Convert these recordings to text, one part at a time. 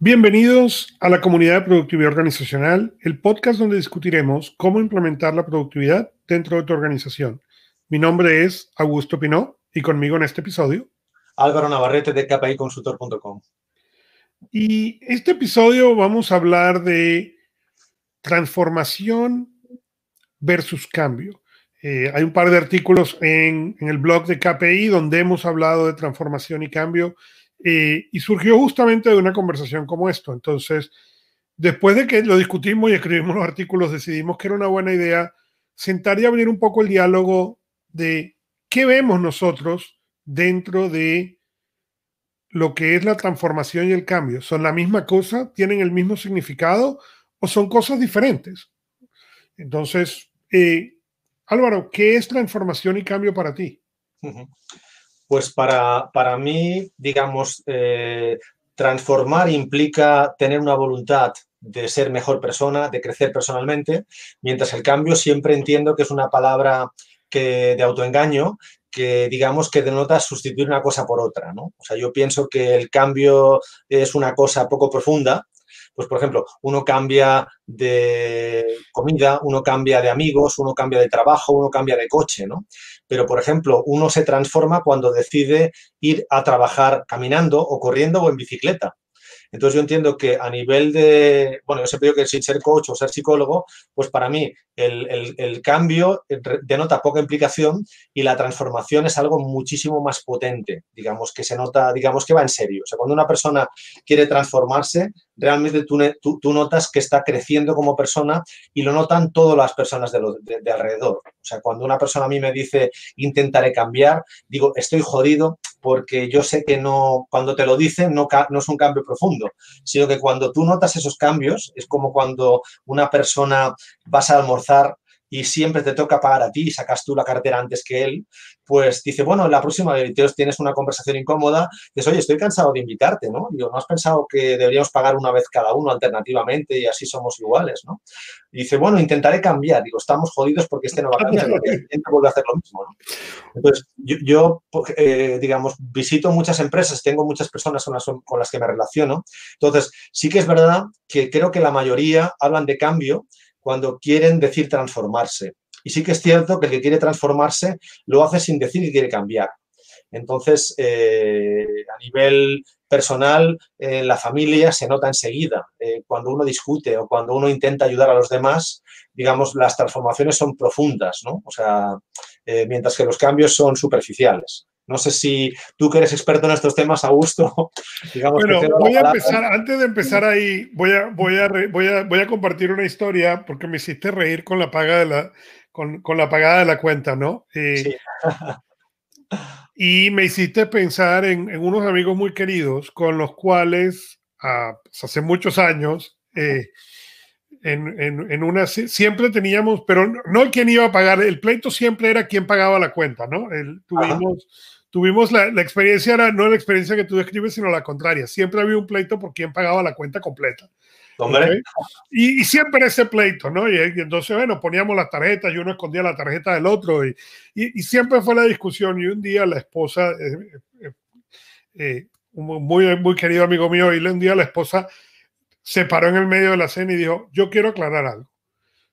Bienvenidos a la comunidad de productividad organizacional, el podcast donde discutiremos cómo implementar la productividad dentro de tu organización. Mi nombre es Augusto Pinó y conmigo en este episodio. Álvaro Navarrete de kpiconsultor.com. Y este episodio vamos a hablar de transformación versus cambio. Eh, hay un par de artículos en, en, el blog de KPI donde hemos hablado de transformación y cambio eh, y surgió justamente de una conversación como esto. Entonces, después de que lo discutimos y escribimos los artículos, decidimos que era una buena idea sentar y abrir un poco el diálogo de qué vemos nosotros dentro de lo que es la transformación y el cambio. ¿Son la misma cosa? ¿Tienen el mismo significado? ¿O son cosas diferentes? Entonces, eh, Álvaro, ¿qué es transformación y cambio para ti? Pues para, para mí, digamos, eh, transformar implica tener una voluntad de ser mejor persona, de crecer personalmente, mientras el cambio siempre entiendo que es una palabra que, de autoengaño que digamos que denota sustituir una cosa por otra, ¿no? O sea, yo pienso que el cambio es una cosa poco profunda pues por ejemplo, uno cambia de comida, uno cambia de amigos, uno cambia de trabajo, uno cambia de coche, ¿no? Pero, por ejemplo, uno se transforma cuando decide ir a trabajar caminando o corriendo o en bicicleta. Entonces yo entiendo que a nivel de, bueno, yo siempre digo que sin ser coach o ser psicólogo, pues para mí el, cambio denota poca implicación y la transformación es algo muchísimo más potente, digamos, que se nota, digamos, que va en serio. O sea, cuando una persona quiere transformarse, realmente tú, tú, notas que está creciendo como persona y lo notan todas las personas de, de, alrededor. Sea, cuando una persona a mí me dice intentaré cambiar, digo, estoy jodido porque yo sé que no, cuando te lo dicen no, no es un cambio profundo, sino que cuando tú notas esos cambios, es como cuando una persona vas a almorzar y siempre te toca pagar a ti y sacas tú la cartera antes que él, pues dice, bueno, en la próxima vez tienes una conversación incómoda, dices, oye, estoy cansado de invitarte, ¿no? Digo, ¿no has pensado que deberíamos pagar una vez cada uno alternativamente y así somos iguales, ¿no? Y dice, bueno, intentaré cambiar. Digo, estamos jodidos porque este no va a cambiar, intenta volver a hacer lo mismo, ¿no? Entonces, yo, eh, digamos, visito muchas empresas, tengo muchas personas con las, con las que me relaciono, entonces, sí que es verdad que creo que la mayoría hablan de cambio, cuando quieren decir transformarse. Y sí que es cierto que el que quiere transformarse lo hace sin decir que quiere cambiar. Entonces, eh, a nivel personal, en la familia se nota enseguida. Eh, cuando uno discute o cuando uno intenta ayudar a los demás, digamos, las transformaciones son profundas, ¿no? O sea, eh, mientras que los cambios son superficiales. No sé si tú que eres experto en estos temas, Augusto. Digamos bueno, voy a empezar, antes de empezar ahí, voy a, voy, a, voy, a, voy a compartir una historia porque me hiciste reír con la paga de la, con, con la pagada de la cuenta, ¿no? Eh, sí. y me hiciste pensar en, en, unos amigos muy queridos con los cuales ah, pues hace muchos años eh, en, en, en, una siempre teníamos, pero no quien iba a pagar, el pleito siempre era quien pagaba la cuenta, ¿no? El, tuvimos tuvimos la, la, experiencia, era no la experiencia que tú describes, sino la contraria. Siempre había un pleito por quien pagaba la cuenta completa. ¿Okay? Y, y, siempre ese pleito, ¿no? Y, y, entonces, bueno, poníamos las tarjetas y uno escondía la tarjeta del otro y, y siempre fue la discusión. Y un día la esposa, eh, eh, eh, un muy, muy querido amigo mío, y un día la esposa se paró en el medio de la cena y dijo, yo quiero aclarar algo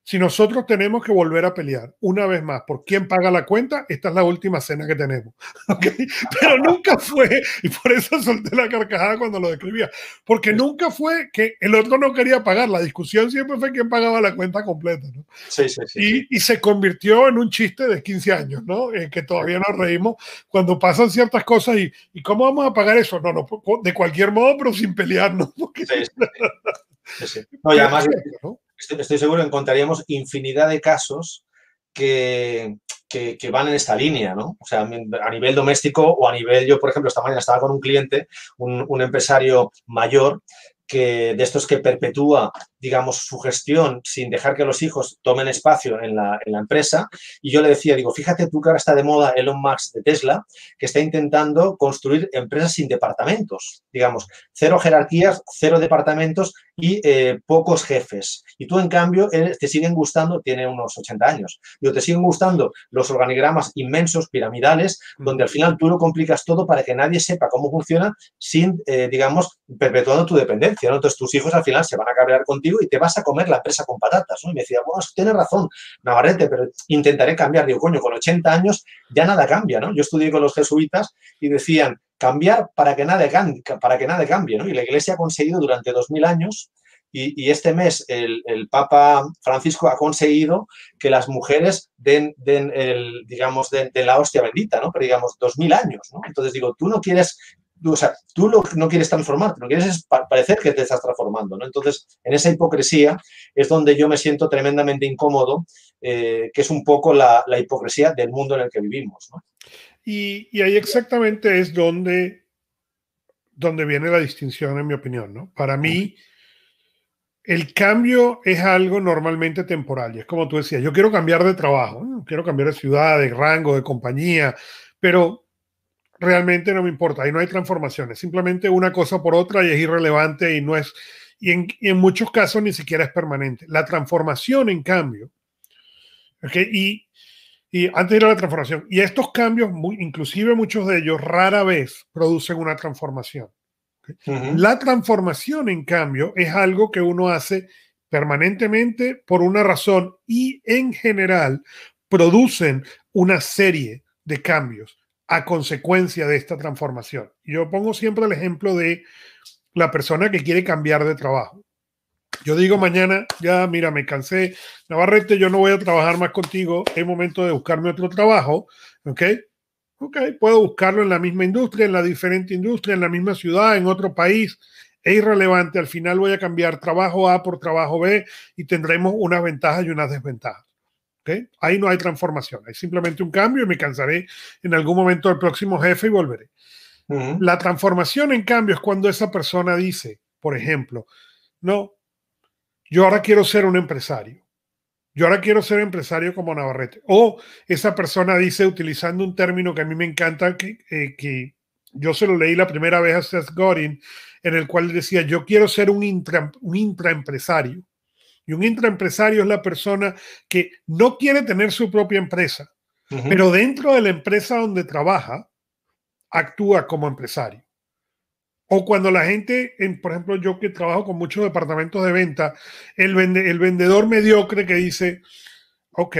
si nosotros tenemos que volver a pelear una vez más por quién paga la cuenta, esta es la última cena que tenemos. ¿okay? Pero nunca fue, y por eso solté la carcajada cuando lo describía, porque nunca fue que el otro no quería pagar, la discusión siempre fue quién pagaba la cuenta completa. ¿no? Sí, sí, sí, y, y, se convirtió en un chiste de 15 años, ¿no? En que todavía nos reímos cuando pasan ciertas cosas y, ¿y cómo vamos a pagar eso? No, no, de cualquier modo, pero sin pelearnos. Porque... Sí, sí. No, y además, ¿no? Estoy, seguro que encontraríamos infinidad de casos que, que, van en esta línea, ¿no? O sea, a nivel doméstico o a nivel, yo por ejemplo, esta mañana estaba con un cliente, un, un empresario mayor, que de estos que perpetúa, digamos, su gestión sin dejar que los hijos tomen espacio en la, en la, empresa. Y yo le decía, digo, fíjate tú que ahora está de moda Elon Musk de Tesla, que está intentando construir empresas sin departamentos, digamos, cero jerarquías, cero departamentos y eh, pocos jefes. Y tú, en cambio, te siguen gustando, tiene unos 80 años, pero te siguen gustando los organigramas inmensos, piramidales, donde al final tú lo complicas todo para que nadie sepa cómo funciona sin, eh, digamos, perpetuando tu dependencia. Entonces, tus hijos al final se van a cabrear contigo y te vas a comer la empresa con patatas. ¿no? Y me decía, bueno, tienes razón, Navarrete, pero intentaré cambiar. Digo, coño, con 80 años ya nada cambia. ¿no? Yo estudié con los jesuitas y decían, cambiar para que nada para que nada cambie ¿no? Y la Iglesia ha conseguido durante dos mil años y, este mes el, Papa Francisco ha conseguido que las mujeres den, den el, digamos, den, la hostia bendita, ¿no? Pero digamos, dos mil años, ¿no? Entonces digo, tú no quieres o sea, tú no quieres transformarte, no quieres parecer que te estás transformando, ¿no? Entonces, en esa hipocresía es donde yo me siento tremendamente incómodo, eh, que es un poco la, la, hipocresía del mundo en el que vivimos, ¿no? Y, y, ahí exactamente es donde, donde viene la distinción, en mi opinión, ¿no? Para mí, el cambio es algo normalmente temporal. Y es como tú decías, yo quiero cambiar de trabajo, quiero cambiar de ciudad, de rango, de compañía, pero realmente no me importa. Ahí no hay transformaciones. Simplemente una cosa por otra y es irrelevante y no es... Y en, y en muchos casos ni siquiera es permanente. La transformación, en cambio, ¿okay? y y antes de ir a la transformación, y estos cambios, muy, inclusive muchos de ellos, rara vez producen una transformación. La transformación, en cambio, es algo que uno hace permanentemente por una razón y en general producen una serie de cambios a consecuencia de esta transformación. Yo pongo siempre el ejemplo de la persona que quiere cambiar de trabajo. Yo digo mañana, ya mira, me cansé, Navarrete, yo no voy a trabajar más contigo, es momento de buscarme otro trabajo, ¿ok? Ok, puedo buscarlo en la misma industria, en la diferente industria, en la misma ciudad, en otro país, es irrelevante, al final voy a cambiar trabajo A por trabajo B y tendremos unas ventajas y unas desventajas. ¿Okay? Ahí no hay transformación, hay simplemente un cambio y me cansaré en algún momento del próximo jefe y volveré. La transformación, en cambio, es cuando esa persona dice, por ejemplo, no, yo ahora quiero ser un empresario. Yo ahora quiero ser empresario como Navarrete. O esa persona dice, utilizando un término que a mí me encanta, que, eh, que yo se lo leí la primera vez a Seth Godin, en el cual decía, yo quiero ser un, un intraempresario. Y un intraempresario es la persona que no quiere tener su propia empresa, pero dentro de la empresa donde trabaja, actúa como empresario. O cuando la gente, en, por ejemplo, yo que trabajo con muchos departamentos de venta, el, el vendedor mediocre que dice, ok,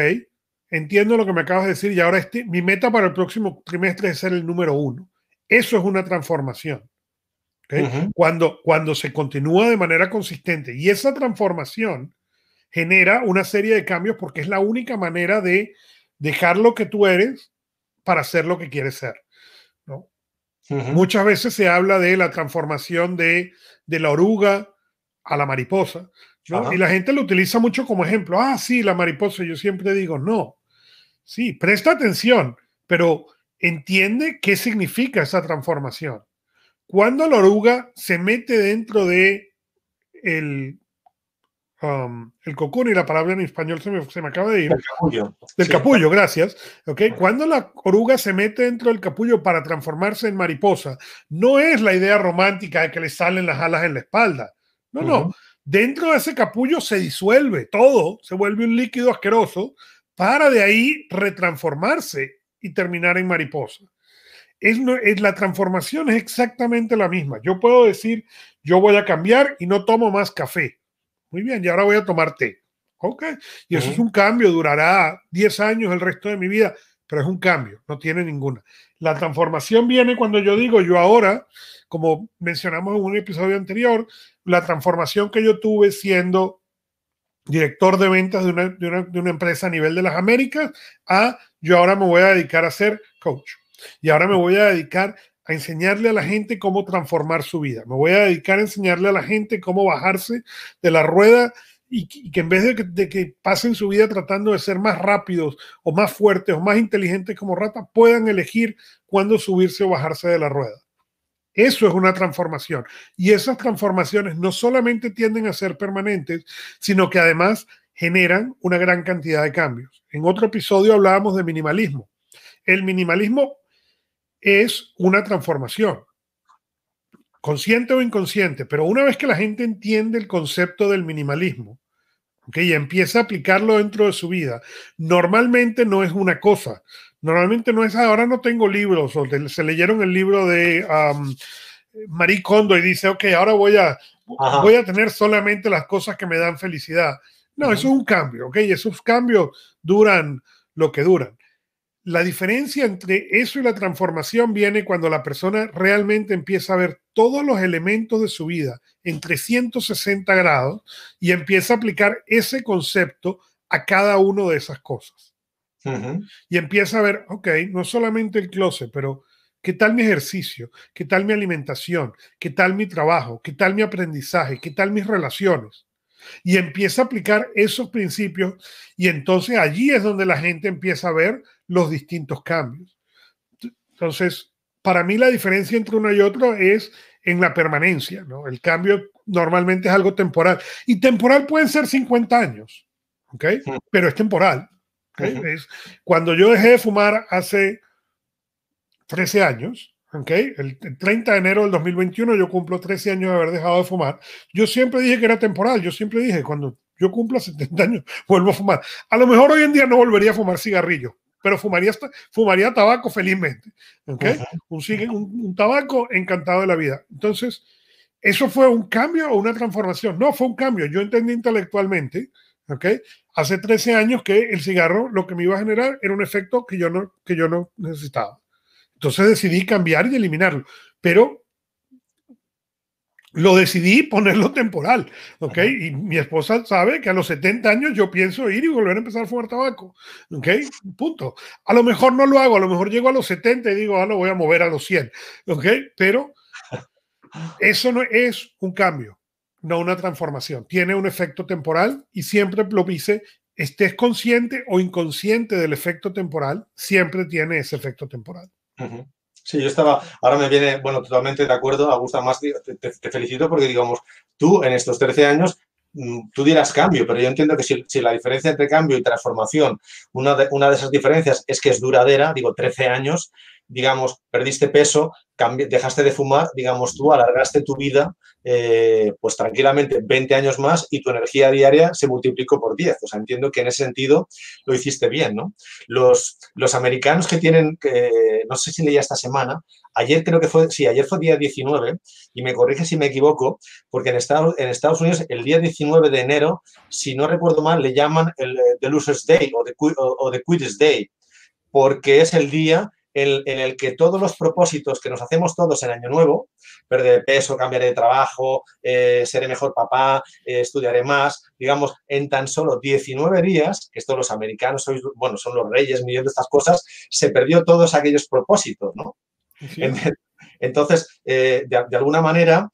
entiendo lo que me acabas de decir y ahora este, mi meta para el próximo trimestre es ser el número uno. Eso es una transformación. cuando, cuando se continúa de manera consistente y esa transformación genera una serie de cambios porque es la única manera de dejar lo que tú eres para ser lo que quieres ser. Muchas veces se habla de la transformación de, la oruga a la mariposa, Y la gente lo utiliza mucho como ejemplo. Ah, sí, la mariposa. Yo siempre digo, no. Sí, presta atención, pero entiende qué significa esa transformación. Cuando la oruga se mete dentro de el Um, el cocoon y la palabra en español se me, se me acaba de ir. El capullo. Del capullo, gracias. Okay. Cuando la oruga se mete dentro del capullo para transformarse en mariposa, no es la idea romántica de que le salen las alas en la espalda. No, no. Dentro de ese capullo se disuelve todo, se vuelve un líquido asqueroso para de ahí retransformarse y terminar en mariposa. Es, es, la transformación es exactamente la misma. Yo puedo decir, yo voy a cambiar y no tomo más café muy bien, y ahora voy a tomar té. Ok, y eso es un cambio, durará 10 años el resto de mi vida, pero es un cambio, no tiene ninguna. La transformación viene cuando yo digo, yo ahora, como mencionamos en un episodio anterior, la transformación que yo tuve siendo director de ventas de una, de una, de una empresa a nivel de las Américas, a yo ahora me voy a dedicar a ser coach. Y ahora me voy a dedicar a enseñarle a la gente cómo transformar su vida. Me voy a dedicar a enseñarle a la gente cómo bajarse de la rueda y, que en vez de que, pasen su vida tratando de ser más rápidos o más fuertes o más inteligentes como rata, puedan elegir cuándo subirse o bajarse de la rueda. Eso es una transformación. Y esas transformaciones no solamente tienden a ser permanentes, sino que además generan una gran cantidad de cambios. En otro episodio hablábamos de minimalismo. El minimalismo es una transformación. consciente o inconsciente, pero una vez que la gente entiende el concepto del minimalismo, y empieza a aplicarlo dentro de su vida, normalmente no es una cosa, normalmente no es, ah, ahora no tengo libros, o se leyeron el libro de Marie Kondo y dice, ok, ahora voy a, voy a tener solamente las cosas que me dan felicidad. No, eso es un cambio, ¿ok? Esos cambios duran lo que duran. La diferencia entre eso y la transformación viene cuando la persona realmente empieza a ver todos los elementos de su vida en 360 grados y empieza a aplicar ese concepto a cada una de esas cosas. Y empieza a ver, ok, no solamente el closet, pero ¿qué tal mi ejercicio? ¿Qué tal mi alimentación? ¿Qué tal mi trabajo? ¿Qué tal mi aprendizaje? ¿Qué tal mis relaciones? Y empieza a aplicar esos principios y entonces allí es donde la gente empieza a ver los distintos cambios. Entonces, para mí la diferencia entre uno y otro es en la permanencia, ¿no? El cambio normalmente es algo temporal. Y temporal pueden ser 50 años, ¿ok? Pero es temporal. es, cuando yo dejé de fumar hace 13 años, ¿ok? El, 30 de enero del 2021 yo cumplo 13 años de haber dejado de fumar. Yo siempre dije que era temporal, yo siempre dije, cuando yo cumpla 70 años, vuelvo a fumar. A lo mejor hoy en día no volvería a fumar cigarrillo, pero fumaría, fumaría tabaco felizmente. ¿okay? un, un, tabaco encantado de la vida. Entonces, ¿eso fue un cambio o una transformación? No, fue un cambio. Yo entendí intelectualmente, ¿okay? hace 13 años que el cigarro lo que me iba a generar era un efecto que yo no, que yo no necesitaba. Entonces decidí cambiar y eliminarlo. Pero lo decidí ponerlo temporal, ¿ok? Y mi esposa sabe que a los 70 años yo pienso ir y volver a empezar a fumar tabaco, ¿ok? Punto. A lo mejor no lo hago, a lo mejor llego a los 70 y digo, ah, lo voy a mover a los 100, ¿ok? Pero eso no es un cambio, no una transformación. Tiene un efecto temporal y siempre lo dice, estés consciente o inconsciente del efecto temporal, siempre tiene ese efecto temporal. Sí, yo estaba, ahora me viene, bueno, totalmente de acuerdo, Augusta, más te, felicito porque, digamos, tú en estos 13 años, mm, tú dirás cambio, pero yo entiendo que si, la diferencia entre cambio y transformación, una de, una de esas diferencias es que es duradera, digo, 13 años, digamos, perdiste peso, dejaste de fumar, digamos, tú alargaste tu vida, eh, pues tranquilamente 20 años más y tu energía diaria se multiplicó por 10. O sea, entiendo que en ese sentido lo hiciste bien, ¿no? Los, los americanos que tienen, no sé si leía esta semana, ayer creo que fue, sí, ayer fue día 19, y me corrige si me equivoco, porque en Estados, en Estados Unidos el día 19 de enero, si no recuerdo mal, le llaman el The Losers Day o The, o, the Quitters Day, porque es el día en, el que todos los propósitos que nos hacemos todos en Año Nuevo, perder peso, cambiaré de trabajo, eh, seré mejor papá, eh, estudiaré más, digamos, en tan solo 19 días, que esto los americanos sois, bueno, son los reyes, millones de estas cosas, se perdió todos aquellos propósitos, ¿no? Entonces, eh, de, alguna manera,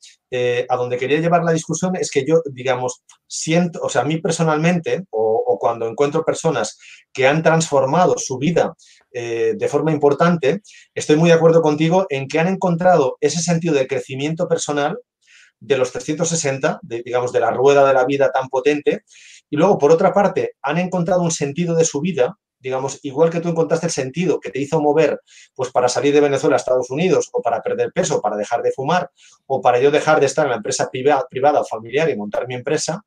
a donde quería llevar la discusión es que yo, digamos, siento, o sea, a mí personalmente, o cuando encuentro personas que han transformado su vida eh, de forma importante, estoy muy de acuerdo contigo en que han encontrado ese sentido de crecimiento personal de los 360, digamos, de la rueda de la vida tan potente, y luego, por otra parte, han encontrado un sentido de su vida, digamos, igual que tú encontraste el sentido que te hizo mover, pues para salir de Venezuela a Estados Unidos, o para perder peso, para dejar de fumar, o para yo dejar de estar en la empresa privada, privada o familiar y montar mi empresa,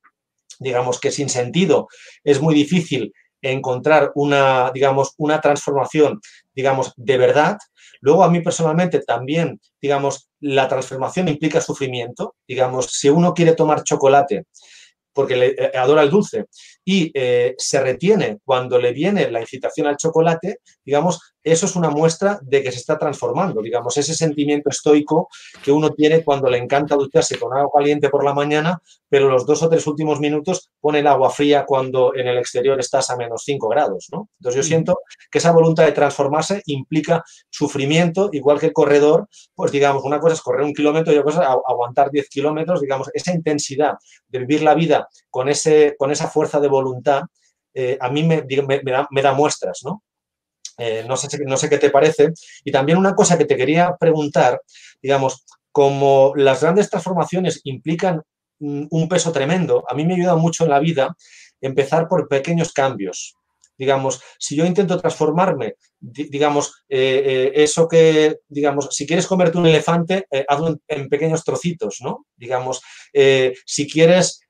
digamos que sin sentido es muy difícil encontrar una, digamos, una transformación, digamos, de verdad. Luego, a mí personalmente también, digamos, la transformación implica sufrimiento. Digamos, si uno quiere tomar chocolate porque le eh, adora el dulce y eh, se retiene cuando le viene la incitación al chocolate, digamos, eso es una muestra de que se está transformando, digamos, ese sentimiento estoico que uno tiene cuando le encanta ducharse con agua caliente por la mañana, pero los dos o tres últimos minutos pone el agua fría cuando en el exterior estás a menos 5 grados, ¿no? Entonces yo siento que esa voluntad de transformarse implica sufrimiento, igual que el corredor, pues digamos, una cosa es correr un kilómetro y otra cosa es aguantar 10 kilómetros, digamos, esa intensidad de vivir la vida con, ese, con esa fuerza de voluntad, eh, a mí me, da, me da muestras, ¿no? Eh, no, sé, no sé qué te parece. Y también una cosa que te quería preguntar, digamos, como las grandes transformaciones implican un peso tremendo, a mí me ayuda mucho en la vida empezar por pequeños cambios. Digamos, si yo intento transformarme, digamos, eh, eh, eso que, digamos, si quieres comerte un elefante, hazlo en, pequeños trocitos, ¿no? Digamos, si quieres,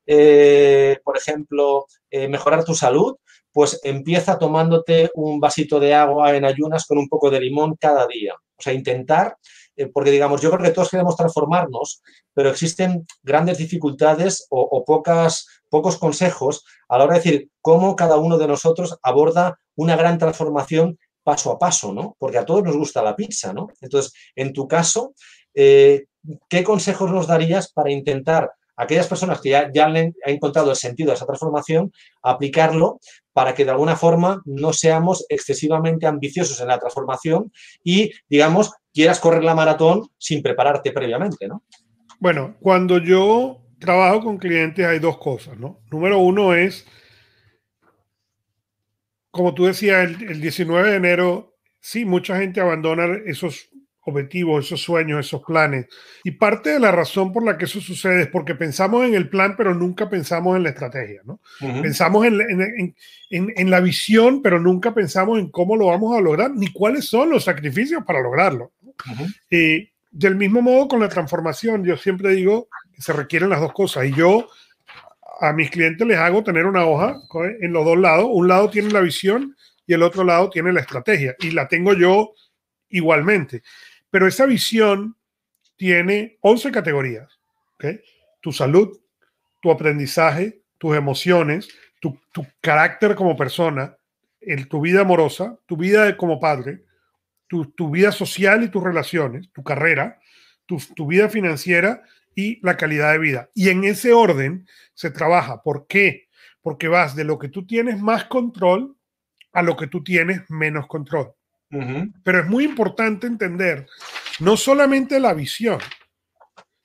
por ejemplo, mejorar tu salud, pues empieza tomándote un vasito de agua en ayunas con un poco de limón cada día. O sea, intentar eh, porque digamos, yo creo que todos queremos transformarnos, pero existen grandes dificultades o, pocas, pocos consejos a la hora de decir cómo cada uno de nosotros aborda una gran transformación paso a paso, ¿no? Porque a todos nos gusta la pizza, ¿no? Entonces, en tu caso, eh, ¿qué consejos nos darías para intentar aquellas personas que ya, ya han encontrado el sentido de esa transformación, aplicarlo para que de alguna forma no seamos excesivamente ambiciosos en la transformación y, digamos, quieras correr la maratón sin prepararte previamente, ¿no? Bueno, cuando yo trabajo con clientes hay dos cosas, ¿no? Número uno es, como tú decías, el, el 19 de enero, sí, mucha gente abandona esos objetivos, esos sueños, esos planes. Y parte de la razón por la que eso sucede es porque pensamos en el plan, pero nunca pensamos en la estrategia, ¿no? Pensamos en, en, en, en, la visión, pero nunca pensamos en cómo lo vamos a lograr, ni cuáles son los sacrificios para lograrlo. Y del mismo modo con la transformación, yo siempre digo se requieren las dos cosas. Y yo a mis clientes les hago tener una hoja en los dos lados. Un lado tiene la visión y el otro lado tiene la estrategia. Y la tengo yo igualmente. Pero esa visión tiene 11 categorías. Tu salud, tu aprendizaje, tus emociones, tu, carácter como persona, el, tu vida amorosa, tu vida como padre, tu, vida social y tus relaciones, tu carrera, tu, tu vida financiera y la calidad de vida. Y en ese orden se trabaja. ¿Por qué? Porque vas de lo que tú tienes más control a lo que tú tienes menos control. Pero es muy importante entender no solamente la visión,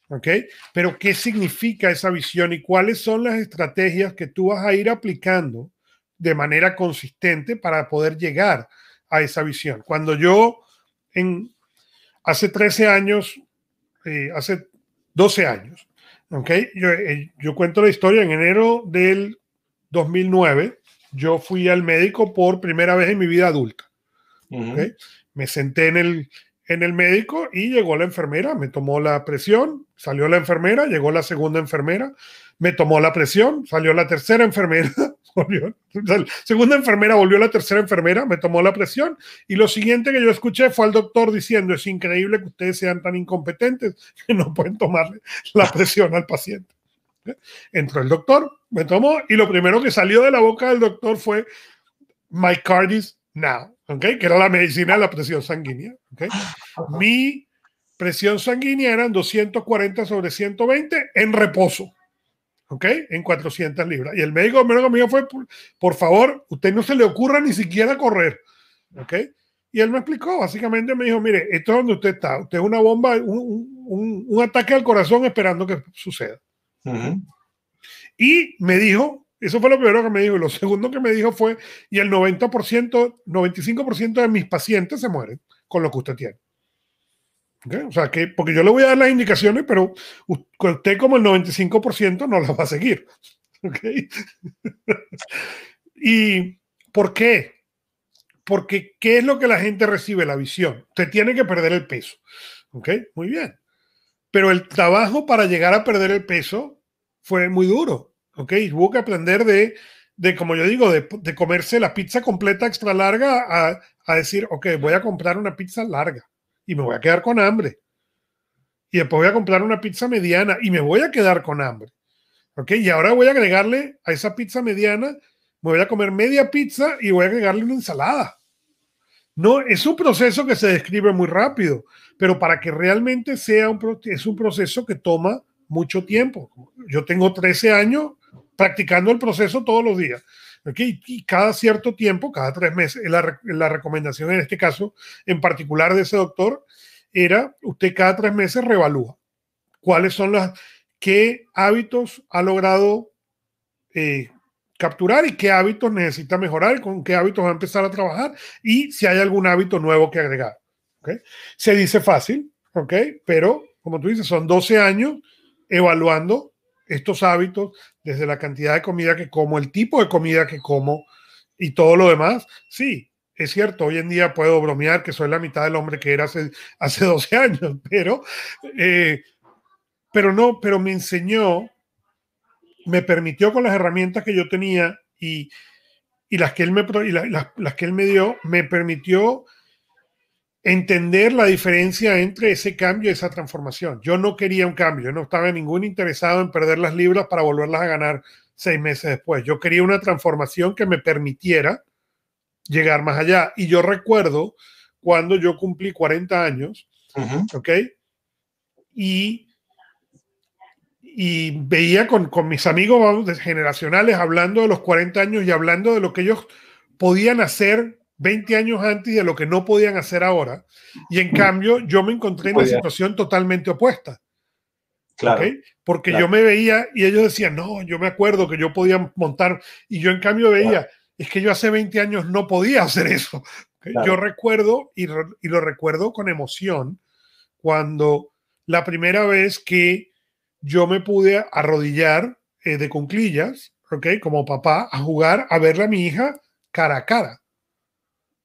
¿ok? Pero qué significa esa visión y cuáles son las estrategias que tú vas a ir aplicando de manera consistente para poder llegar a esa visión. Cuando yo en hace 13 años, eh, hace 12 años, ¿ok? Yo, eh, yo cuento la historia en enero del 2009, yo fui al médico por primera vez en mi vida adulta. Me senté en el, en el médico y llegó la enfermera, me tomó la presión, salió la enfermera, llegó la segunda enfermera, me tomó la presión, salió la tercera enfermera, volvió, la segunda enfermera volvió la tercera enfermera, me tomó la presión y lo siguiente que yo escuché fue al doctor diciendo, es increíble que ustedes sean tan incompetentes que no pueden tomarle la presión al paciente. Entró el doctor, me tomó y lo primero que salió de la boca del doctor fue, my card is now que era la medicina de la presión sanguínea. Mi presión sanguínea eran 240 sobre 120 en reposo. ¿Ok? En 400 libras. Y el médico lo que me fue, por, favor, usted no se le ocurra ni siquiera correr. ¿ok? Y él me explicó, básicamente me dijo, mire, esto es donde usted está. Usted es una bomba, un, un, ataque al corazón esperando que suceda. Y me dijo, eso fue lo primero que me dijo. Y lo segundo que me dijo fue, y el 90%, 95% de mis pacientes se mueren con lo que usted tiene. O sea, que, porque yo le voy a dar las indicaciones, pero usted como el 95% no las va a seguir. ¿Y por qué? Porque ¿qué es lo que la gente recibe? La visión. Usted tiene que perder el peso. ¿Ok? Muy bien. Pero el trabajo para llegar a perder el peso fue muy duro ¿ok? Hubo que aprender de, de como yo digo, de, de, comerse la pizza completa extra larga a, a, decir, ok, voy a comprar una pizza larga y me voy a quedar con hambre. Y después voy a comprar una pizza mediana y me voy a quedar con hambre. ¿Ok? Y ahora voy a agregarle a esa pizza mediana, me voy a comer media pizza y voy a agregarle una ensalada. No, es un proceso que se describe muy rápido, pero para que realmente sea un, es un proceso que toma mucho tiempo. Yo tengo 13 años practicando el proceso todos los días. ¿Okay? Y cada cierto tiempo, cada tres meses, la, la recomendación en este caso, en particular de ese doctor, era usted cada tres meses revalúa cuáles son las, qué hábitos ha logrado eh, capturar y qué hábitos necesita mejorar, con qué hábitos va a empezar a trabajar y si hay algún hábito nuevo que agregar. ¿okay? Se dice fácil, ¿ok? Pero como tú dices, son 12 años evaluando estos hábitos, desde la cantidad de comida que como, el tipo de comida que como, y todo lo demás, sí, es cierto, hoy en día puedo bromear que soy la mitad del hombre que era hace, hace 12 años, pero, eh, pero no, pero me enseñó, me permitió con las herramientas que yo tenía y, y las, que él me, y las, las que él me dio, me permitió entender la diferencia entre ese cambio y esa transformación. Yo no quería un cambio, no estaba ningún interesado en perder las libras para volverlas a ganar seis meses después. Yo quería una transformación que me permitiera llegar más allá. Y yo recuerdo cuando yo cumplí 40 años, ¿ok? Y, y veía con, con mis amigos generacionales hablando de los 40 años y hablando de lo que ellos podían hacer 20 años antes de lo que no podían hacer ahora. Y en cambio, yo me encontré en una situación totalmente opuesta. Claro. Porque yo me veía y ellos decían, no, yo me acuerdo que yo podía montar. Y yo en cambio veía, es que yo hace 20 años no podía hacer eso. Yo recuerdo, y, y, lo recuerdo con emoción, cuando la primera vez que yo me pude arrodillar eh, de conclillas, ¿ok? Como papá, a jugar, a verle a mi hija cara a cara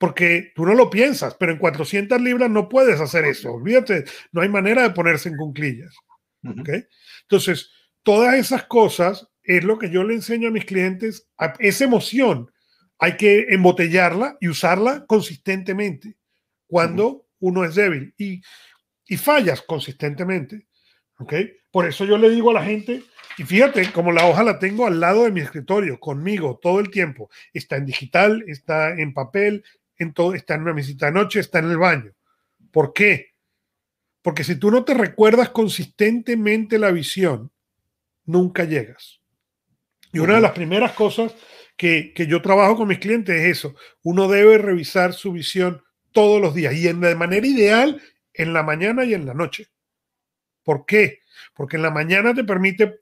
porque tú no lo piensas, pero en 400 libras no puedes hacer eso. Olvídate, no hay manera de ponerse en cunclillas. Entonces, todas esas cosas es lo que yo le enseño a mis clientes. esa emoción hay que embotellarla y usarla consistentemente cuando uno es débil y, y fallas consistentemente. Por eso yo le digo a la gente, y fíjate, como la hoja la tengo al lado de mi escritorio, conmigo todo el tiempo. Está en digital, está en papel, en todo, está en una visita de noche, está en el baño. ¿Por qué? Porque si tú no te recuerdas consistentemente la visión, nunca llegas. Y una de las primeras cosas que, yo trabajo con mis clientes es eso. Uno debe revisar su visión todos los días y en, de manera ideal en la mañana y en la noche. ¿Por qué? Porque en la mañana te permite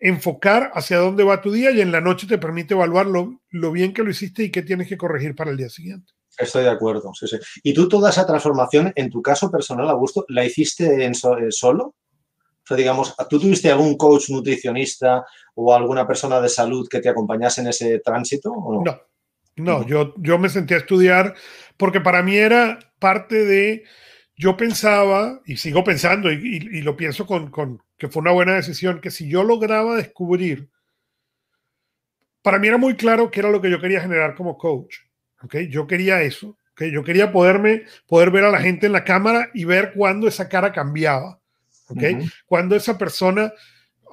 enfocar hacia dónde va tu día y en la noche te permite evaluar lo, bien que lo hiciste y qué tienes que corregir para el día siguiente. Estoy de acuerdo, sí, sí. ¿Y tú toda esa transformación, en tu caso personal, Augusto, la hiciste en eh, solo? O sea, digamos, ¿tú tuviste algún coach nutricionista o alguna persona de salud que te acompañase en ese tránsito? no? no, no, yo, yo me sentí a estudiar porque para mí era parte de yo pensaba, y sigo pensando, y, lo pienso con, que fue una buena decisión, que si yo lograba descubrir, para mí era muy claro que era lo que yo quería generar como coach. ¿okay? Yo quería eso. ¿okay? Yo quería poderme, poder ver a la gente en la cámara y ver cuándo esa cara cambiaba. ¿okay? Cuando esa persona,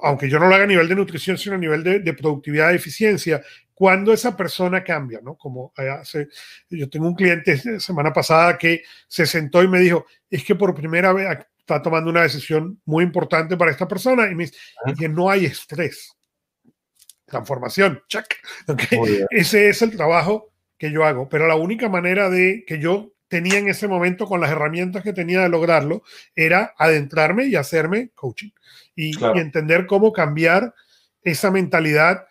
aunque yo no lo haga a nivel de nutrición, sino a nivel de, de productividad y eficiencia, cuando esa persona cambia, ¿no? Como hace, yo tengo un cliente semana pasada que se sentó y me dijo, es que por primera vez está tomando una decisión muy importante para esta persona y me dice, que no hay estrés. Transformación, check. Ese es el trabajo que yo hago, pero la única manera de que yo tenía en ese momento con las herramientas que tenía de lograrlo era adentrarme y hacerme coaching y, y entender cómo cambiar esa mentalidad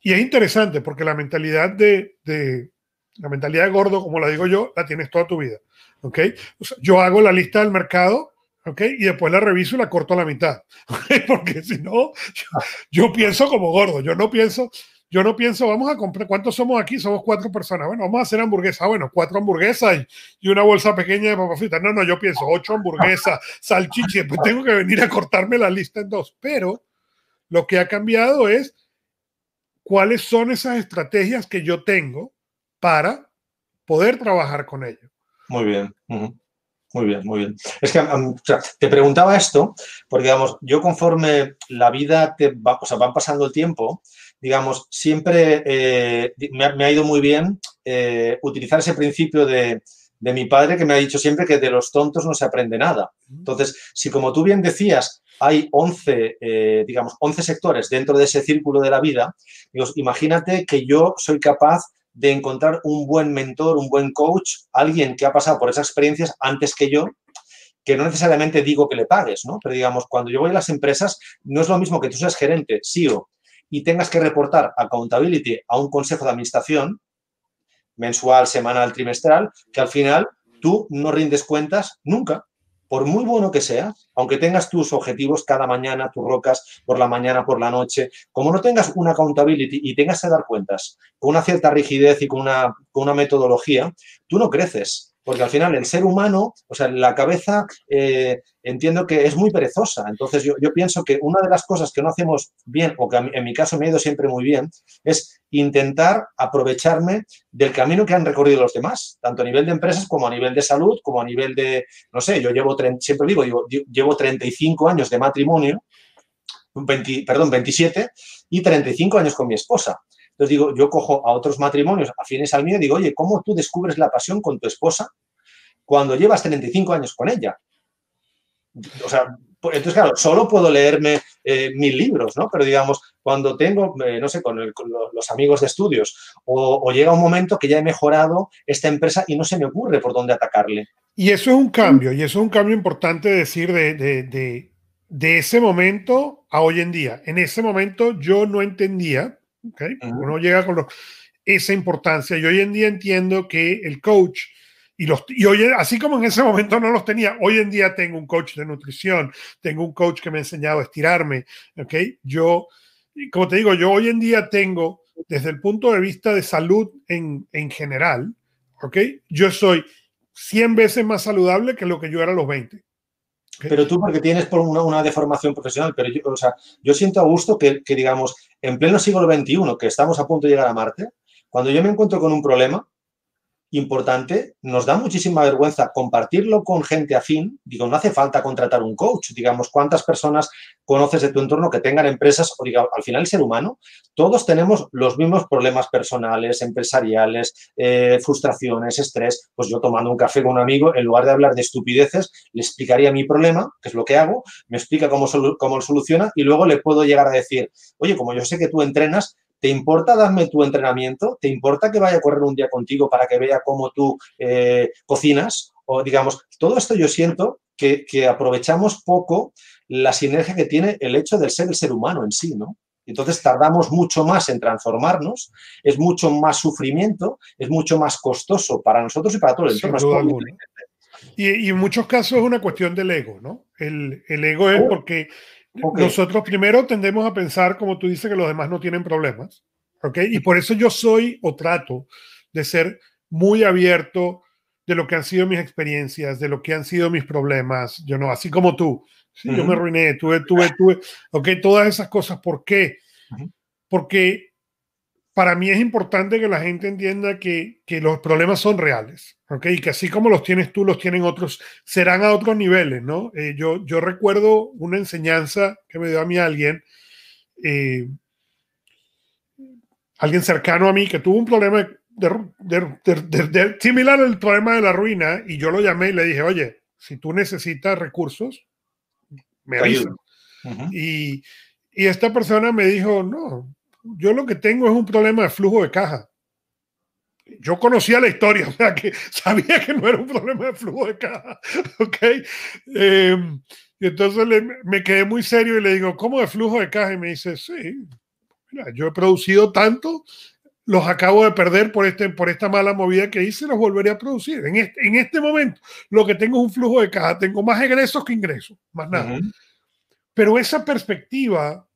y es interesante porque la mentalidad de, la mentalidad de gordo, como la digo yo, la tienes toda tu vida. ¿ok? yo hago la lista del mercado, ¿ok? Y después la reviso y la corto a la mitad, Porque si no, yo, pienso como gordo, yo no pienso, yo no pienso, vamos a comprar, ¿cuántos somos aquí? Somos cuatro personas. Bueno, vamos a hacer hamburguesas. Bueno, cuatro hamburguesas y, una bolsa pequeña de papas fritas. No, no, yo pienso ocho hamburguesas, salchicha, pues tengo que venir a cortarme la lista en dos. Pero lo que ha cambiado es cuáles son esas estrategias que yo tengo para poder trabajar con ello. Muy bien. Muy bien, muy bien. Es que te preguntaba esto porque, digamos, yo conforme la vida te va, o sea, van pasando el tiempo, digamos, siempre eh, me, ha, ido muy bien eh, utilizar ese principio de, de mi padre que me ha dicho siempre que de los tontos no se aprende nada. Entonces, si como tú bien decías, hay 11, eh, digamos, 11 sectores dentro de ese círculo de la vida. imagínate que yo soy capaz de encontrar un buen mentor, un buen coach, alguien que ha pasado por esas experiencias antes que yo, que no necesariamente digo que le pagues, ¿no? Pero digamos, cuando yo voy a las empresas, no es lo mismo que tú seas gerente, CEO, y tengas que reportar accountability a un consejo de administración, mensual, semanal, trimestral, que al final tú no rindes cuentas nunca. Por muy bueno que sea, aunque tengas tus objetivos cada mañana, tus rocas por la mañana, por la noche, como no tengas una accountability y tengas que dar cuentas con una cierta rigidez y con una, con una metodología, tú no creces. Porque al final el ser humano, o sea, la cabeza eh, entiendo que es muy perezosa. Entonces yo, pienso que una de las cosas que no hacemos bien, o que en mi caso me ha ido siempre muy bien, es intentar aprovecharme del camino que han recorrido los demás, tanto a nivel de empresas como a nivel de salud, como a nivel de, no sé, yo llevo, siempre digo, digo llevo 35 años de matrimonio, perdón, 27 y 35 años con mi esposa. Entonces digo, yo cojo a otros matrimonios afines al mío y digo, oye, ¿cómo tú descubres la pasión con tu esposa cuando llevas 35 años con ella? O sea, pues, entonces, claro, solo puedo leerme eh, mil libros, ¿no? Pero digamos, cuando tengo, eh, no sé, con, los amigos de estudios, o, llega un momento que ya he mejorado esta empresa y no se me ocurre por dónde atacarle. Y eso es un cambio, y eso es un cambio importante decir de, de, de ese momento a hoy en día. En ese momento yo no entendía uno llega con esa importancia. Y hoy en día entiendo que el coach, y, los, y hoy, así como en ese momento no los tenía, hoy en día tengo un coach de nutrición, tengo un coach que me ha enseñado a estirarme. ¿okay? Yo, como te digo, yo hoy en día tengo, desde el punto de vista de salud en, en general, ¿okay? yo soy 100 veces más saludable que lo que yo era a los 20. Pero tú porque tienes por una, una, deformación profesional, pero yo, o sea, yo siento a gusto que, que, digamos, en pleno siglo XXI, que estamos a punto de llegar a Marte, cuando yo me encuentro con un problema, importante, nos da muchísima vergüenza compartirlo con gente afín. Digo, no hace falta contratar un coach. Digamos, ¿cuántas personas conoces de tu entorno que tengan empresas? O diga, al final, el ser humano, todos tenemos los mismos problemas personales, empresariales, eh, frustraciones, estrés. Pues yo tomando un café con un amigo, en lugar de hablar de estupideces, le explicaría mi problema, que es lo que hago, me explica cómo, cómo lo soluciona y luego le puedo llegar a decir, oye, como yo sé que tú entrenas, ¿Te importa darme tu entrenamiento? ¿Te importa que vaya a correr un día contigo para que vea cómo tú eh, cocinas? O digamos, todo esto yo siento que, aprovechamos poco la sinergia que tiene el hecho de ser el ser humano en sí, ¿no? Entonces tardamos mucho más en transformarnos, es mucho más sufrimiento, es mucho más costoso para nosotros y para todo el entorno. Y, en muchos casos es una cuestión del ego, ¿no? El, el ego es oh. porque nosotros primero tendemos a pensar, como tú dices, que los demás no tienen problemas. ¿ok? Y por eso yo soy o trato de ser muy abierto de lo que han sido mis experiencias, de lo que han sido mis problemas. Yo no, así como tú. Yo me arruiné, tuve, tuve, tuve. Ok, todas esas cosas. ¿Por qué? Porque para mí es importante que la gente entienda que, que, los problemas son reales, ¿ok? Y que así como los tienes tú, los tienen otros, serán a otros niveles, ¿no? Eh, yo, yo recuerdo una enseñanza que me dio a mí alguien, eh, alguien cercano a mí que tuvo un problema de, similar al problema de la ruina y yo lo llamé y le dije, oye, si tú necesitas recursos, me avisas. y, y esta persona me dijo, no, yo lo que tengo es un problema de flujo de caja. Yo conocía la historia, o sea que sabía que no era un problema de flujo de caja. ¿Ok? Em, y entonces me quedé muy serio y le digo, ¿cómo de flujo de caja? Y me dice, sí, mira, yo he producido tanto, los acabo de perder por, este, por esta mala movida que hice, los volveré a producir. En este, en este momento, lo que tengo es un flujo de caja, tengo más egresos que ingresos, más nada. Pero esa perspectiva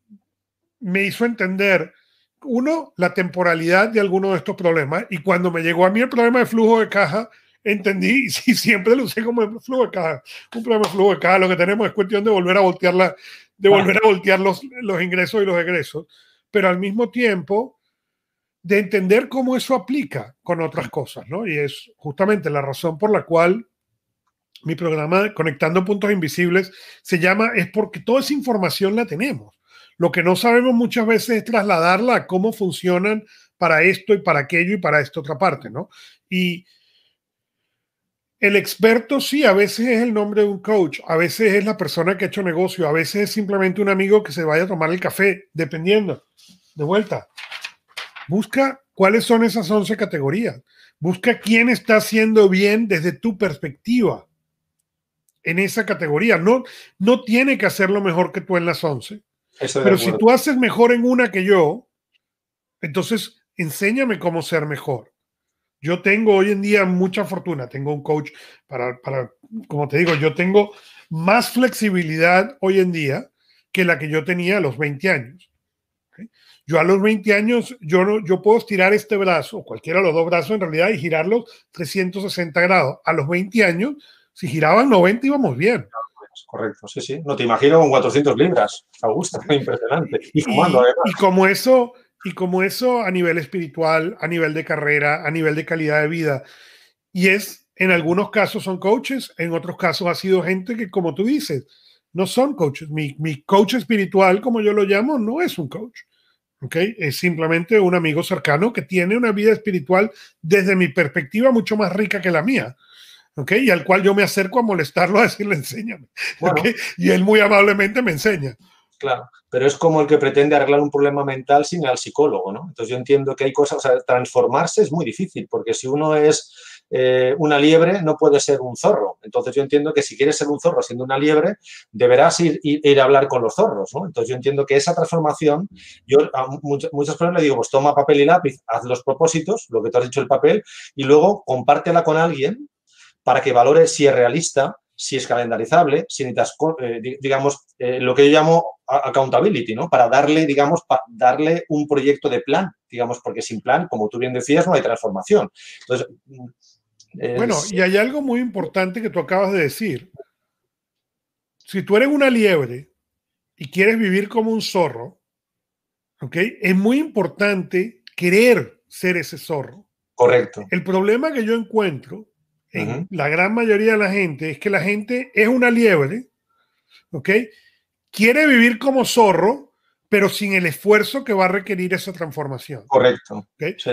me hizo entender uno, la temporalidad de alguno de estos problemas. Y cuando me llegó a mí el problema de flujo de caja, entendí, y siempre lo usé como flujo de caja, un problema de flujo de caja, lo que tenemos es cuestión de volver a voltear, la, de volver a voltear los, los ingresos y los egresos, pero al mismo tiempo de entender cómo eso aplica con otras cosas, ¿no? Y es justamente la razón por la cual mi programa Conectando Puntos Invisibles se llama, es porque toda esa información la tenemos. Lo que no sabemos muchas veces es trasladarla a cómo funcionan para esto y para aquello y para esta otra parte, ¿no? Y el experto sí, a veces es el nombre de un coach, a veces es la persona que ha hecho negocio, a veces es simplemente un amigo que se vaya a tomar el café, dependiendo. De vuelta, busca cuáles son esas 11 categorías. Busca quién está haciendo bien desde tu perspectiva en esa categoría. No, no tiene que hacerlo mejor que tú en las 11. Pero si tú haces mejor en una que yo, entonces enséñame cómo ser mejor. Yo tengo hoy en día mucha fortuna, tengo un coach para, para como te digo, yo tengo más flexibilidad hoy en día que la que yo tenía a los 20 años. Yo a los 20 años, yo, no, yo puedo estirar este brazo, cualquiera de los dos brazos en realidad, y girarlos 360 grados. A los 20 años, si giraban 90 íbamos bien. Correcto, sí, sí. No te imagino con 400 libras, Augusta, impresionante. Y fumando, Y como eso, y como eso a nivel espiritual, a nivel de carrera, a nivel de calidad de vida. Y es, en algunos casos son coaches, en otros casos ha sido gente que, como tú dices, no son coaches. Mi, mi coach espiritual, como yo lo llamo, no es un coach. ¿okay? Es simplemente un amigo cercano que tiene una vida espiritual desde mi perspectiva mucho más rica que la mía. ¿Okay? Y al cual yo me acerco a molestarlo a decirle, enséñame. Y él muy amablemente me enseña. Claro, pero es como el que pretende arreglar un problema mental sin ir al psicólogo, ¿no? Entonces yo entiendo que hay cosas, o sea, transformarse es muy difícil, porque si uno es eh, una liebre, no puede ser un zorro. Entonces yo entiendo que si quieres ser un zorro siendo una liebre, deberás ir, ir, a hablar con los zorros, ¿no? Entonces yo entiendo que esa transformación, yo a muchas, muchas personas le digo, pues toma papel y lápiz, haz los propósitos, lo que tú has dicho el papel, y luego compártela con alguien para que valore si es realista, si es calendarizable, si necesitas, eh, digamos, eh, lo que yo llamo accountability, ¿no? Para darle, digamos, para darle un proyecto de plan, digamos, porque sin plan, como tú bien decías, no hay transformación. Entonces, bueno, y hay algo muy importante que tú acabas de decir. Si tú eres una liebre y quieres vivir como un zorro, ¿ok? Es muy importante querer ser ese zorro. Correcto. El problema que yo encuentro en la gran mayoría de la gente es que la gente es una liebre, ¿ok? Quiere vivir como zorro, pero sin el esfuerzo que va a requerir esa transformación. Correcto.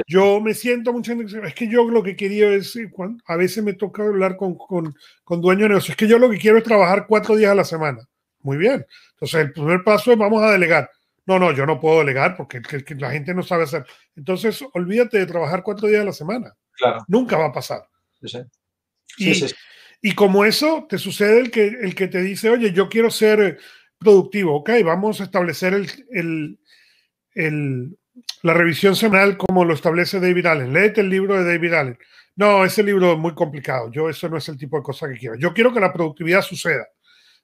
Yo me siento mucho, es que yo lo que quería es, a veces me toca hablar con, con, con dueños de negocios, es que yo lo que quiero es trabajar cuatro días a la semana. Muy bien. Entonces, el primer paso es vamos a delegar. No, no, yo no puedo delegar porque la gente no sabe hacer. Entonces, olvídate de trabajar cuatro días a la semana. Claro. Nunca va a pasar. Sí, y, como eso, te sucede el que, el que te dice, oye, yo quiero ser productivo, ok, vamos a establecer el, el, la revisión semanal como lo establece David Allen. Léete el libro de David Allen. No, ese libro es muy complicado. Yo, eso no es el tipo de cosa que quiero. Yo quiero que la productividad suceda.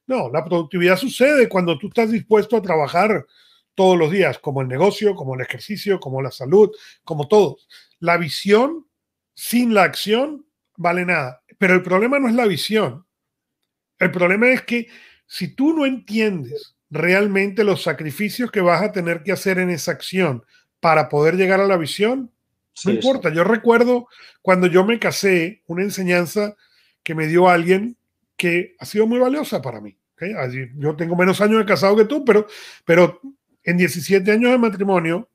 No, la productividad sucede cuando tú estás dispuesto a trabajar todos los días, como el negocio, como el ejercicio, como la salud, como todo. La visión sin la acción vale nada. Pero el problema no es la visión. El problema es que si tú no entiendes realmente los sacrificios que vas a tener que hacer en esa acción para poder llegar a la visión, no importa. Yo recuerdo cuando yo me casé, una enseñanza que me dio alguien que ha sido muy valiosa para mí. Yo tengo menos años de casado que tú, pero, pero en 17 años de matrimonio,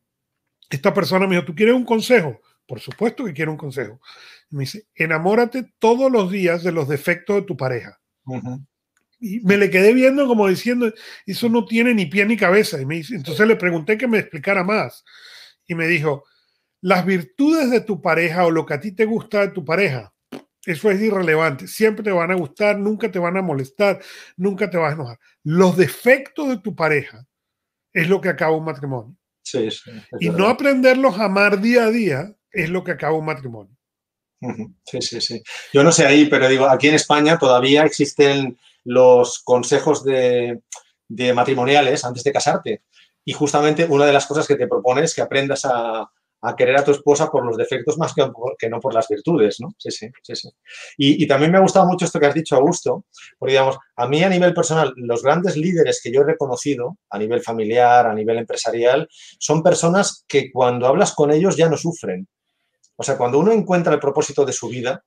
esta persona me dijo, ¿tú quieres un consejo? Por supuesto que quiero un consejo. Me dice, enamórate todos los días de los defectos de tu pareja. Y me le quedé viendo como diciendo, eso no tiene ni pie ni cabeza. Y me dice, entonces le pregunté que me explicara más. Y me dijo, las virtudes de tu pareja o lo que a ti te gusta de tu pareja, eso es irrelevante. Siempre te van a gustar, nunca te van a molestar, nunca te vas a enojar. Los defectos de tu pareja es lo que acaba un matrimonio. Sí, sí, y no aprenderlos a amar día a día es lo que acaba un matrimonio. Sí, sí, sí. Yo no sé ahí, pero digo, aquí en España todavía existen los consejos de, matrimoniales antes de casarte. Y justamente una de las cosas que te propone es que aprendas a, querer a tu esposa por los defectos más que, que, no por las virtudes, ¿no? Sí, sí, sí, sí. Y, también me ha gustado mucho esto que has dicho, Augusto, porque, digamos, a mí a nivel personal, los grandes líderes que yo he reconocido a nivel familiar, a nivel empresarial, son personas que cuando hablas con ellos ya no sufren. O sea, cuando uno encuentra el propósito de su vida,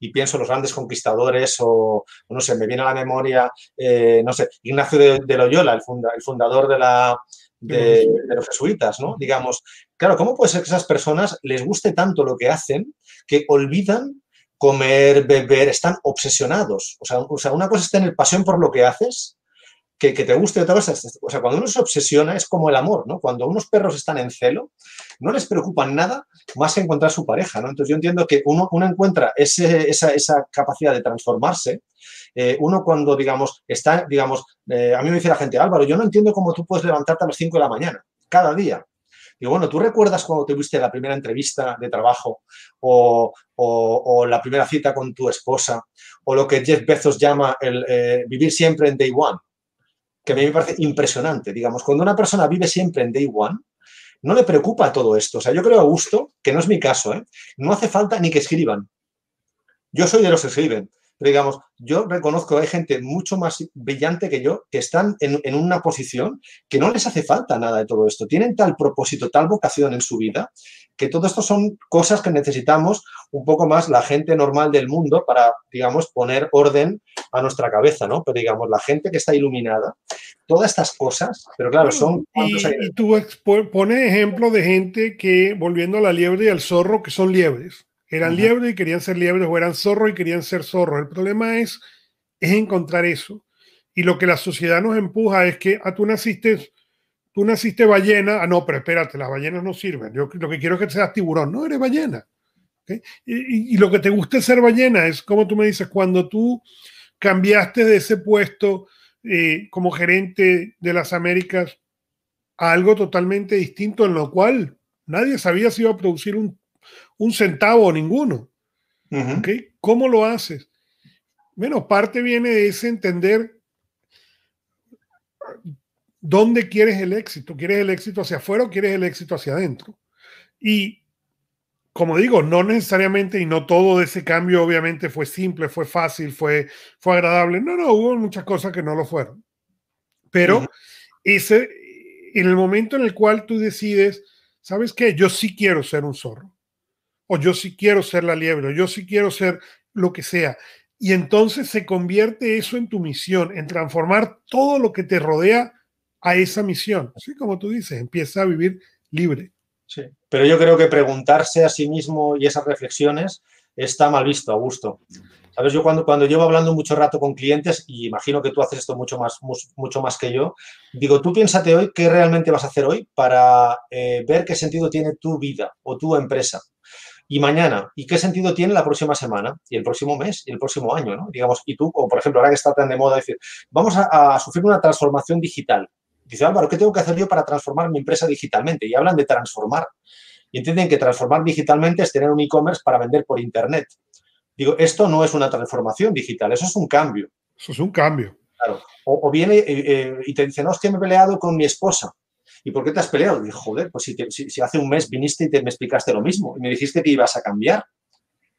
y pienso en los grandes conquistadores o, no sé, me viene a la memoria, eh, no sé, Ignacio de, Loyola, el, el, fundador de, la, de, los jesuitas, ¿no? Digamos, claro, ¿cómo puede ser que esas personas les guste tanto lo que hacen que olvidan comer, beber, están obsesionados? O sea, o sea una cosa es tener pasión por lo que haces que, te guste otra cosa. O sea, cuando uno se obsesiona es como el amor, ¿no? Cuando unos perros están en celo, no les preocupa nada más que encontrar su pareja, ¿no? Entonces yo entiendo que uno, encuentra esa, esa, capacidad de transformarse. Eh, uno cuando, digamos, está, digamos, eh, a mí me dice la gente, Álvaro, yo no entiendo cómo tú puedes levantarte a las 5 de la mañana, cada día. Digo, bueno, ¿tú recuerdas cuando tuviste la primera entrevista de trabajo o, la primera cita con tu esposa o lo que Jeff Bezos llama el eh, vivir siempre en day one? Que a mí me parece impresionante. Digamos, cuando una persona vive siempre en day one, no le preocupa todo esto. O sea, yo creo, a gusto que no es mi caso, ¿eh? no hace falta ni que escriban. Yo soy de los que escriben. Pero digamos, yo reconozco que hay gente mucho más brillante que yo que están en, una posición que no les hace falta nada de todo esto. Tienen tal propósito, tal vocación en su vida, que todo esto son cosas que necesitamos un poco más la gente normal del mundo para, digamos, poner orden a nuestra cabeza, ¿no? Pero digamos, la gente que está iluminada, todas estas cosas, pero claro, son... Y, y tú pones ejemplo de gente que, volviendo a la liebre y al zorro, que son liebres eran liebres y querían ser liebres o eran zorros y querían ser zorros. El problema es, es encontrar eso. Y lo que la sociedad nos empuja es que ah, tú naciste, tú naciste ballena. Ah, no, pero espérate, las ballenas no sirven. Yo lo que quiero es que seas tiburón. No, eres ballena. Y, lo que te gusta ser ballena es, como tú me dices, cuando tú cambiaste de ese puesto eh, como gerente de las Américas a algo totalmente distinto, en lo cual nadie sabía si iba a producir un un centavo o ninguno. ¿Cómo lo haces? Bueno, parte viene de ese entender dónde quieres el éxito. ¿Quieres el éxito hacia afuera o quieres el éxito hacia adentro? Y como digo, no necesariamente y no todo de ese cambio obviamente fue simple, fue fácil, fue, fue agradable. No, no, hubo muchas cosas que no lo fueron. Pero ese, en el momento en el cual tú decides, ¿sabes qué? Yo sí quiero ser un zorro o yo sí quiero ser la liebre, o yo sí quiero ser lo que sea. Y entonces se convierte eso en tu misión, en transformar todo lo que te rodea a esa misión. Así como tú dices, empieza a vivir libre. Sí, pero yo creo que preguntarse a sí mismo y esas reflexiones está mal visto, Augusto. Sabes, yo cuando, cuando llevo hablando mucho rato con clientes, y imagino que tú haces esto mucho más, mucho más que yo, digo, tú piénsate hoy qué realmente vas a hacer hoy para eh, ver qué sentido tiene tu vida o tu empresa y mañana, ¿y qué sentido tiene la próxima semana? Y el próximo mes, y el próximo año, ¿no? Digamos, y tú, o por ejemplo, ahora que está tan de moda decir, vamos a, sufrir una transformación digital. Dice, Álvaro, ¿qué tengo que hacer yo para transformar mi empresa digitalmente? Y hablan de transformar. Y entienden que transformar digitalmente es tener un e-commerce para vender por Internet. Digo, esto no es una transformación digital, eso es un cambio. Eso es un cambio. Claro. O, viene eh, eh, y te dice, no, es que me he peleado con mi esposa. ¿Y por qué te has peleado? Y joder, pues si, hace un mes viniste y te, me explicaste lo mismo y me dijiste que ibas a cambiar.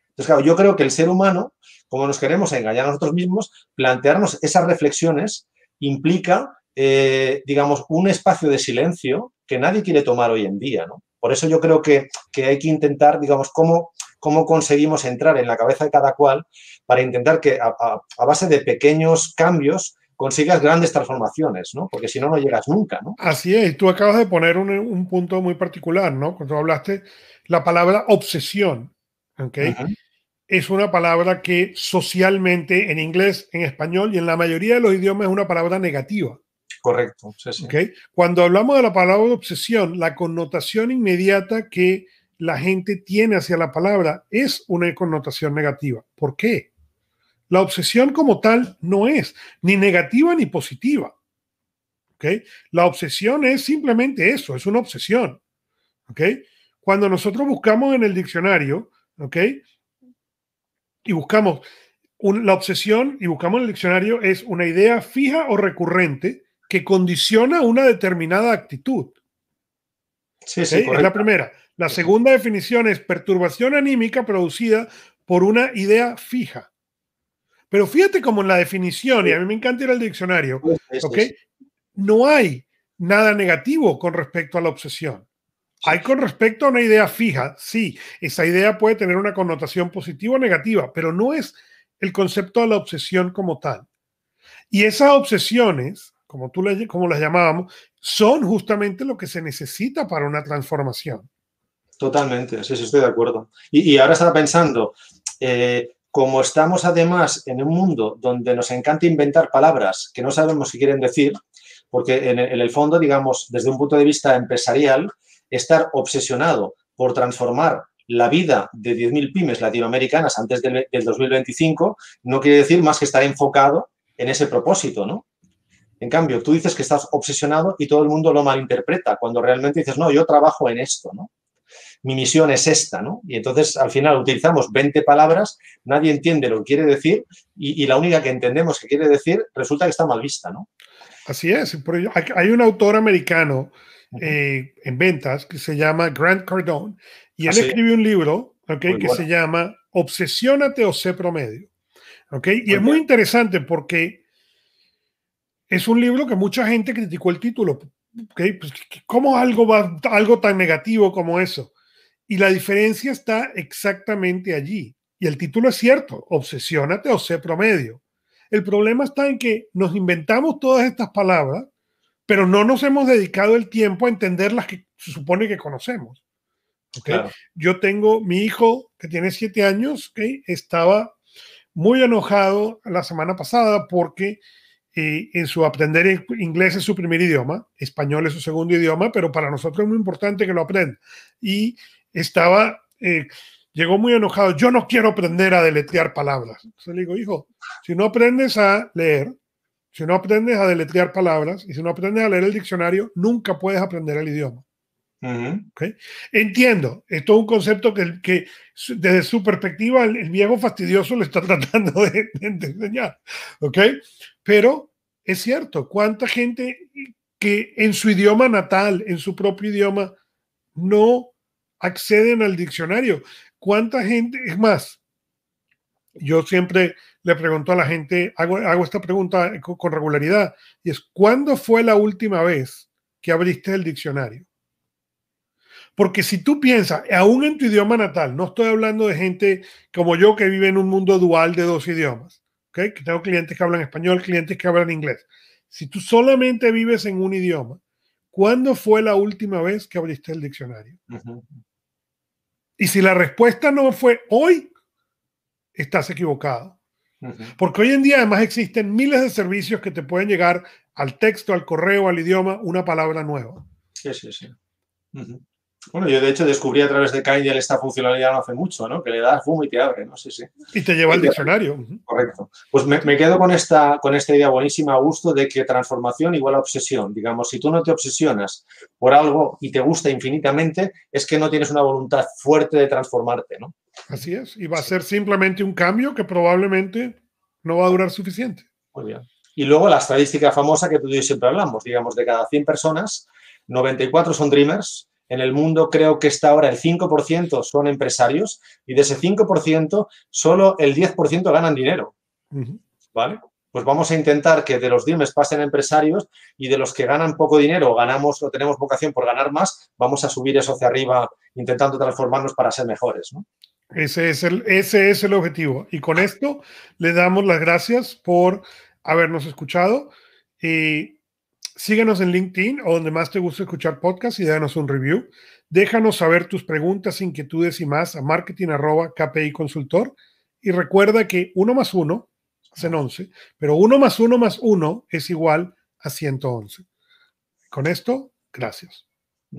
Entonces, claro, yo creo que el ser humano, como nos queremos engañar a nosotros mismos, plantearnos esas reflexiones implica, eh, digamos, un espacio de silencio que nadie quiere tomar hoy en día, ¿no? Por eso yo creo que, hay que intentar, digamos, cómo, cómo conseguimos entrar en la cabeza de cada cual para intentar que a base de pequeños cambios consigas grandes transformaciones, ¿no? Porque si no, no llegas nunca, ¿no? Así es, tú acabas de poner un, punto muy particular, ¿no? Cuando hablaste la palabra obsesión, ¿ok? Es una palabra que socialmente en inglés, en español y en la mayoría de los idiomas es una palabra negativa. Correcto, sí, sí. Cuando hablamos de la palabra obsesión, la connotación inmediata que la gente tiene hacia la palabra es una connotación negativa. ¿Por qué? La obsesión como tal no es ni negativa ni positiva. ¿okay? La obsesión es simplemente eso, es una obsesión. ¿okay? Cuando nosotros buscamos en el diccionario, ¿okay? y buscamos la obsesión y buscamos en el diccionario es una idea fija o recurrente que condiciona una determinada actitud. Sí, sí, es la primera. La segunda definición es perturbación anímica producida por una idea fija. Pero fíjate como en la definición, y a mí me encanta ir al diccionario. No hay nada negativo con respecto a la obsesión. Hay con respecto a una idea fija, sí, esa idea puede tener una connotación positiva o negativa, pero no es el concepto de la obsesión como tal. Y esas obsesiones, como tú las, como las llamábamos, son justamente lo que se necesita para una transformación. Totalmente, sí, sí, estoy de acuerdo. Y, ahora estaba pensando, eh, como estamos además en un mundo donde nos encanta inventar palabras que no sabemos qué quieren decir, porque en el fondo, digamos, desde un punto de vista empresarial, estar obsesionado por transformar la vida de 10.000 pymes latinoamericanas antes del, 2025 no quiere decir más que estar enfocado en ese propósito, ¿no? En cambio, tú dices que estás obsesionado y todo el mundo lo malinterpreta, cuando realmente dices, no, yo trabajo en esto, ¿no? Mi misión es esta, ¿no? Y entonces al final utilizamos 20 palabras, nadie entiende lo que quiere decir y, la única que entendemos que quiere decir resulta que está mal vista, ¿no? Así es. Hay un autor americano eh, en ventas que se llama Grant Cardone y él escribió un libro okay, que se llama Obsesiónate o sé promedio. Okay? Y es muy interesante porque es un libro que mucha gente criticó el título. ¿okay? Pues, ¿Cómo algo, va, algo tan negativo como eso? Y la diferencia está exactamente allí. Y el título es cierto, obsesiónate o sé promedio. El problema está en que nos inventamos todas estas palabras, pero no nos hemos dedicado el tiempo a entender las que se supone que conocemos. ¿okay? Yo tengo mi hijo que tiene siete años, ¿okay? estaba muy enojado la semana pasada porque eh, en su aprender inglés es su primer idioma, español es su segundo idioma, pero para nosotros es muy importante que lo aprenda. Y estaba, eh, llegó muy enojado, yo no quiero aprender a deletrear palabras. Entonces le digo, hijo, si no aprendes a leer, si no aprendes a deletrear palabras y si no aprendes a leer el diccionario, nunca puedes aprender el idioma. Entiendo, esto es un concepto que, que desde su perspectiva el, viejo fastidioso le está tratando de, enseñar, ¿ok? Pero es cierto, ¿cuánta gente que en su idioma natal, en su propio idioma, no acceden al diccionario? ¿Cuánta gente, es más, yo siempre le pregunto a la gente, hago, hago esta pregunta con, regularidad, y es, ¿cuándo fue la última vez que abriste el diccionario? Porque si tú piensas, aún en tu idioma natal, no estoy hablando de gente como yo que vive en un mundo dual de dos idiomas, ¿okay? que tengo clientes que hablan español, clientes que hablan inglés. Si tú solamente vives en un idioma, ¿cuándo fue la última vez que abriste el diccionario? Y si la respuesta no fue hoy, estás equivocado. Porque hoy en día además existen miles de servicios que te pueden llegar al texto, al correo, al idioma, una palabra nueva. Sí, sí, sí. Bueno, yo de hecho descubrí a través de Kindle esta funcionalidad no hace mucho, ¿no? Que le das boom y te abre, ¿no? Sí, sí. Y te lleva al diccionario. Correcto. Pues me, quedo con esta, con esta idea buenísima, a gusto, de que transformación igual a obsesión. Digamos, si tú no te obsesionas por algo y te gusta infinitamente, es que no tienes una voluntad fuerte de transformarte, ¿no? Así es. Y va a ser simplemente un cambio que probablemente no va a durar suficiente. Muy bien. Y luego la estadística famosa que tú y yo siempre hablamos, digamos, de cada 100 personas, 94 son dreamers en el mundo creo que está ahora el 5% son empresarios y de ese 5% solo el 10% ganan dinero. ¿Vale? Pues vamos a intentar que de los DIMES pasen empresarios y de los que ganan poco dinero ganamos o tenemos vocación por ganar más, vamos a subir eso hacia arriba intentando transformarnos para ser mejores. Ese, es el, ese es el objetivo. Y con esto le damos las gracias por habernos escuchado. Y Síguenos en LinkedIn o donde más te guste escuchar podcast y danos un review. Déjanos saber tus preguntas, inquietudes y más a marketing KPI Consultor. Y recuerda que uno más uno hacen 11, pero uno más uno más uno es igual a 111. Con esto, gracias.